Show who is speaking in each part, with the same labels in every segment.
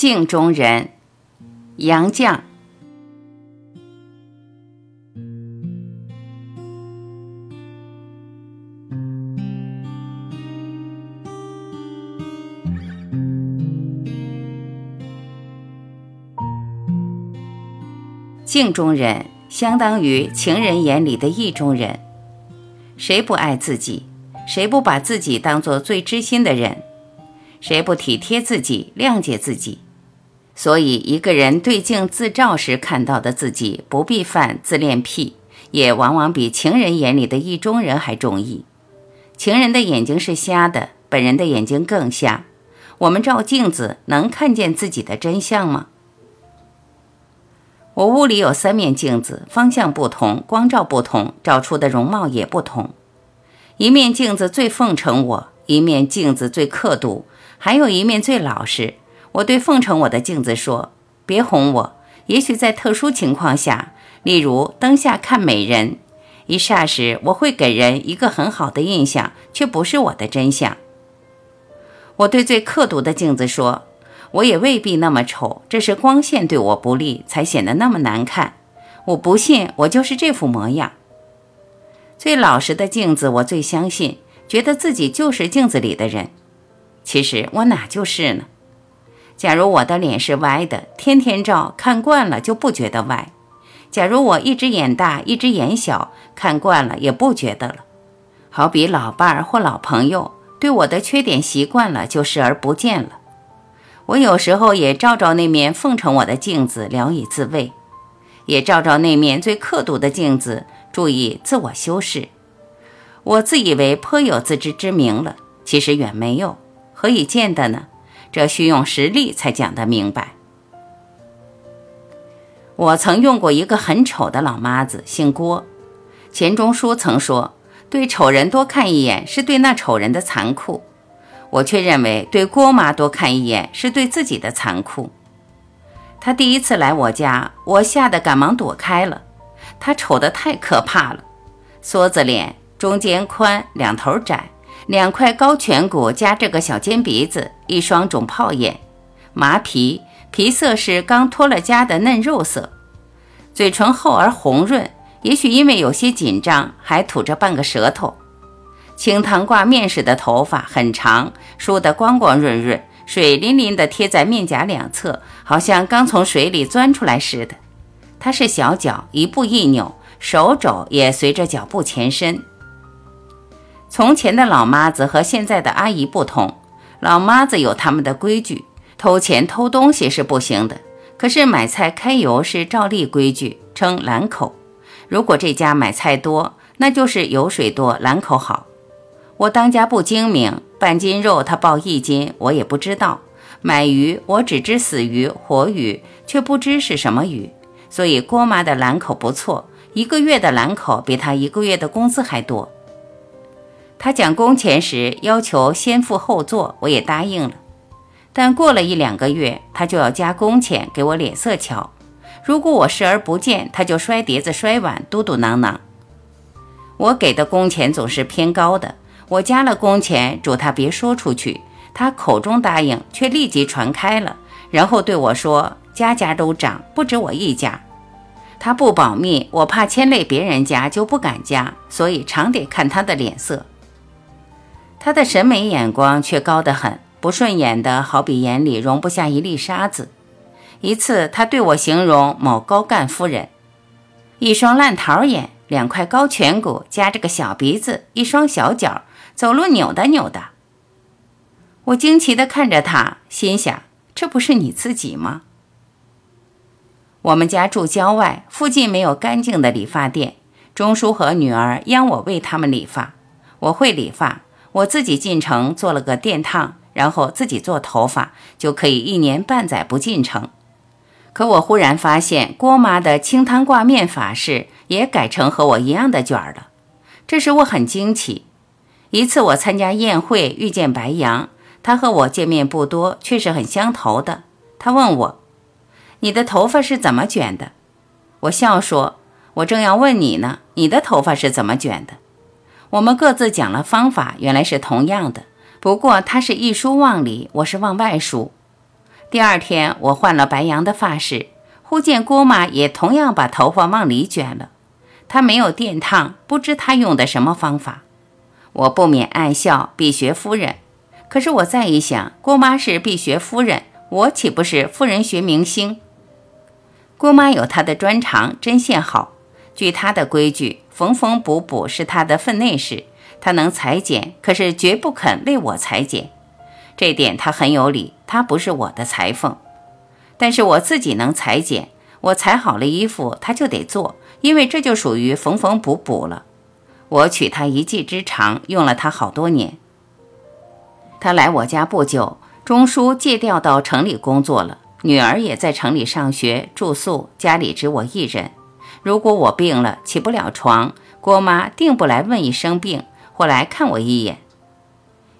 Speaker 1: 镜中人，杨绛。镜中人相当于情人眼里的意中人。谁不爱自己？谁不把自己当做最知心的人？谁不体贴自己、谅解自己？所以，一个人对镜自照时看到的自己，不必犯自恋癖，也往往比情人眼里的意中人还中意。情人的眼睛是瞎的，本人的眼睛更瞎。我们照镜子能看见自己的真相吗？我屋里有三面镜子，方向不同，光照不同，照出的容貌也不同。一面镜子最奉承我，一面镜子最刻毒，还有一面最老实。我对奉承我的镜子说：“别哄我。也许在特殊情况下，例如灯下看美人，一霎时我会给人一个很好的印象，却不是我的真相。”我对最刻毒的镜子说。我也未必那么丑，这是光线对我不利，才显得那么难看。我不信，我就是这副模样。最老实的镜子，我最相信，觉得自己就是镜子里的人。其实我哪就是呢？假如我的脸是歪的，天天照，看惯了就不觉得歪；假如我一只眼大，一只眼小，看惯了也不觉得了。好比老伴儿或老朋友，对我的缺点习惯了，就视而不见了。我有时候也照照那面奉承我的镜子，聊以自慰；也照照那面最刻毒的镜子，注意自我修饰。我自以为颇有自知之明了，其实远没有。何以见得呢？这需用实力才讲得明白。我曾用过一个很丑的老妈子，姓郭。钱钟书曾说：“对丑人多看一眼，是对那丑人的残酷。”我却认为，对郭妈多看一眼是对自己的残酷。她第一次来我家，我吓得赶忙躲开了。她丑得太可怕了，梭子脸，中间宽，两头窄，两块高颧骨加这个小尖鼻子，一双肿泡眼，麻皮，皮色是刚脱了痂的嫩肉色，嘴唇厚而红润，也许因为有些紧张，还吐着半个舌头。清汤挂面似的头发很长，梳得光光润润，水淋淋地贴在面颊两侧，好像刚从水里钻出来似的。他是小脚，一步一扭，手肘也随着脚步前伸。从前的老妈子和现在的阿姨不同，老妈子有他们的规矩，偷钱偷东西是不行的，可是买菜开油是照例规矩，称兰口。如果这家买菜多，那就是油水多，兰口好。我当家不精明，半斤肉他报一斤，我也不知道。买鱼，我只知死鱼、活鱼，却不知是什么鱼。所以郭妈的兰口不错，一个月的兰口比他一个月的工资还多。他讲工钱时要求先付后做，我也答应了。但过了一两个月，他就要加工钱给我脸色瞧。如果我视而不见，他就摔碟子、摔碗，嘟嘟囔囔。我给的工钱总是偏高的。我加了工钱，嘱他别说出去。他口中答应，却立即传开了，然后对我说：“家家都涨，不止我一家。”他不保密，我怕牵累别人家，就不敢加，所以常得看他的脸色。他的审美眼光却高得很，不顺眼的好比眼里容不下一粒沙子。一次，他对我形容某高干夫人：一双烂桃眼，两块高颧骨，夹着个小鼻子，一双小脚。走路扭的扭的，我惊奇地看着他，心想：这不是你自己吗？我们家住郊外，附近没有干净的理发店。钟叔和女儿央我为他们理发，我会理发，我自己进城做了个电烫，然后自己做头发，就可以一年半载不进城。可我忽然发现，郭妈的清汤挂面法式也改成和我一样的卷儿了，这使我很惊奇。一次，我参加宴会，遇见白杨。他和我见面不多，却是很相投的。他问我：“你的头发是怎么卷的？”我笑说：“我正要问你呢，你的头发是怎么卷的？”我们各自讲了方法，原来是同样的。不过他是一书往里，我是往外书。第二天，我换了白羊的发饰，忽见郭妈也同样把头发往里卷了。她没有电烫，不知她用的什么方法。我不免暗笑，必学夫人。可是我再一想，郭妈是必学夫人，我岂不是夫人学明星？郭妈有她的专长，针线好。据她的规矩，缝缝补补是他的分内事，他能裁剪，可是绝不肯为我裁剪。这点他很有理，他不是我的裁缝。但是我自己能裁剪，我裁好了衣服，他就得做，因为这就属于缝缝补补了。我取她一技之长，用了她好多年。她来我家不久，钟叔借调到城里工作了。女儿也在城里上学住宿，家里只我一人。如果我病了起不了床，郭妈定不来问一声病，或来看我一眼。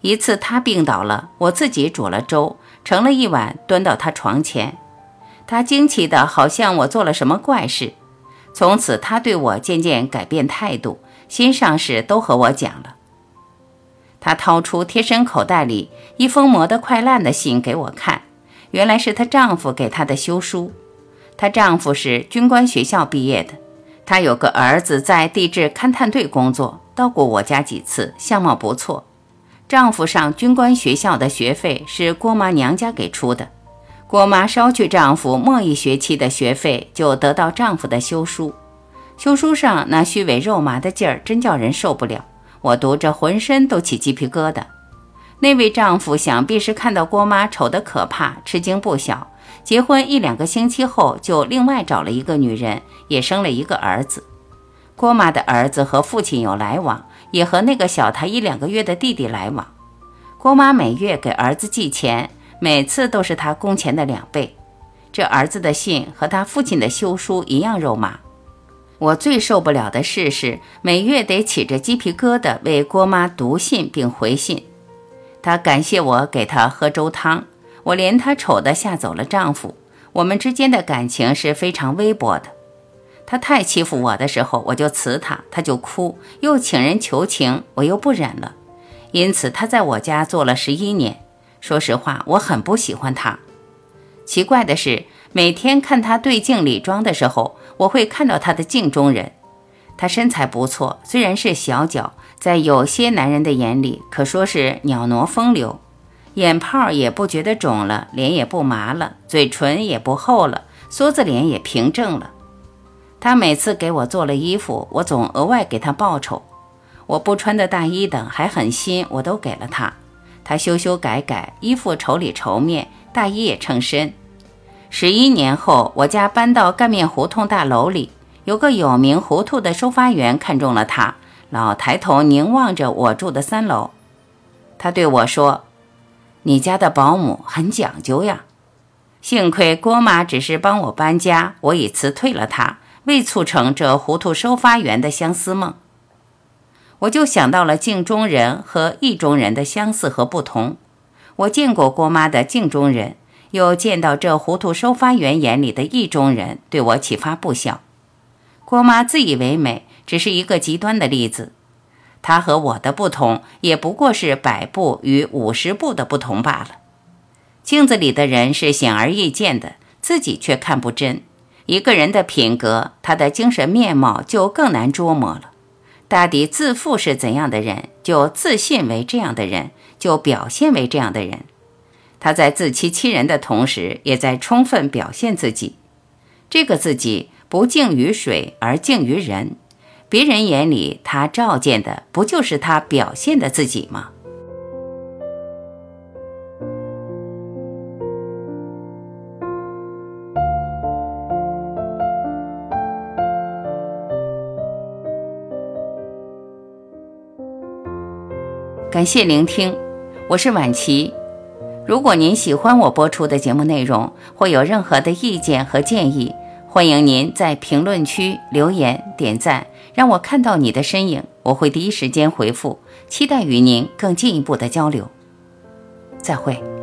Speaker 1: 一次她病倒了，我自己煮了粥，盛了一碗端到她床前。她惊奇的好像我做了什么怪事。从此她对我渐渐改变态度，心上事都和我讲了。她掏出贴身口袋里一封磨得快烂的信给我看。原来是她丈夫给她的休书。她丈夫是军官学校毕业的，她有个儿子在地质勘探队工作，到过我家几次，相貌不错。丈夫上军官学校的学费是郭妈娘家给出的，郭妈捎去丈夫末一学期的学费，就得到丈夫的休书。休书上那虚伪肉麻的劲儿，真叫人受不了。我读着浑身都起鸡皮疙瘩。那位丈夫想必是看到郭妈丑得可怕，吃惊不小。结婚一两个星期后，就另外找了一个女人，也生了一个儿子。郭妈的儿子和父亲有来往，也和那个小他一两个月的弟弟来往。郭妈每月给儿子寄钱，每次都是他工钱的两倍。这儿子的信和他父亲的休书一样肉麻。我最受不了的事是，每月得起着鸡皮疙瘩为郭妈读信并回信。她感谢我给她喝粥汤，我连她丑的吓走了丈夫。我们之间的感情是非常微薄的。她太欺负我的时候，我就辞她，她就哭，又请人求情，我又不忍了。因此，她在我家做了十一年。说实话，我很不喜欢她。奇怪的是，每天看她对镜理妆的时候，我会看到她的镜中人。她身材不错，虽然是小脚。在有些男人的眼里，可说是袅娜风流，眼泡也不觉得肿了，脸也不麻了，嘴唇也不厚了，梭子脸也平正了。他每次给我做了衣服，我总额外给他报酬。我不穿的大衣等还很新，我都给了他。他修修改改，衣服绸里绸面，大衣也称身。十一年后，我家搬到干面胡同大楼里，有个有名糊涂的收发员看中了他。老抬头凝望着我住的三楼，他对我说：“你家的保姆很讲究呀。”幸亏郭妈只是帮我搬家，我已辞退了她，未促成这糊涂收发员的相思梦。我就想到了镜中人和意中人的相似和不同。我见过郭妈的镜中人，又见到这糊涂收发员眼里的意中人，对我启发不小。郭妈自以为美。只是一个极端的例子，他和我的不同，也不过是百步与五十步的不同罢了。镜子里的人是显而易见的，自己却看不真。一个人的品格，他的精神面貌就更难捉摸了。大抵自负是怎样的人，就自信为这样的人，就表现为这样的人。他在自欺欺人的同时，也在充分表现自己。这个自己不敬于水，而敬于人。别人眼里，他照见的不就是他表现的自己吗？感谢聆听，我是晚琪。如果您喜欢我播出的节目内容，或有任何的意见和建议，欢迎您在评论区留言点赞。让我看到你的身影，我会第一时间回复。期待与您更进一步的交流。再会。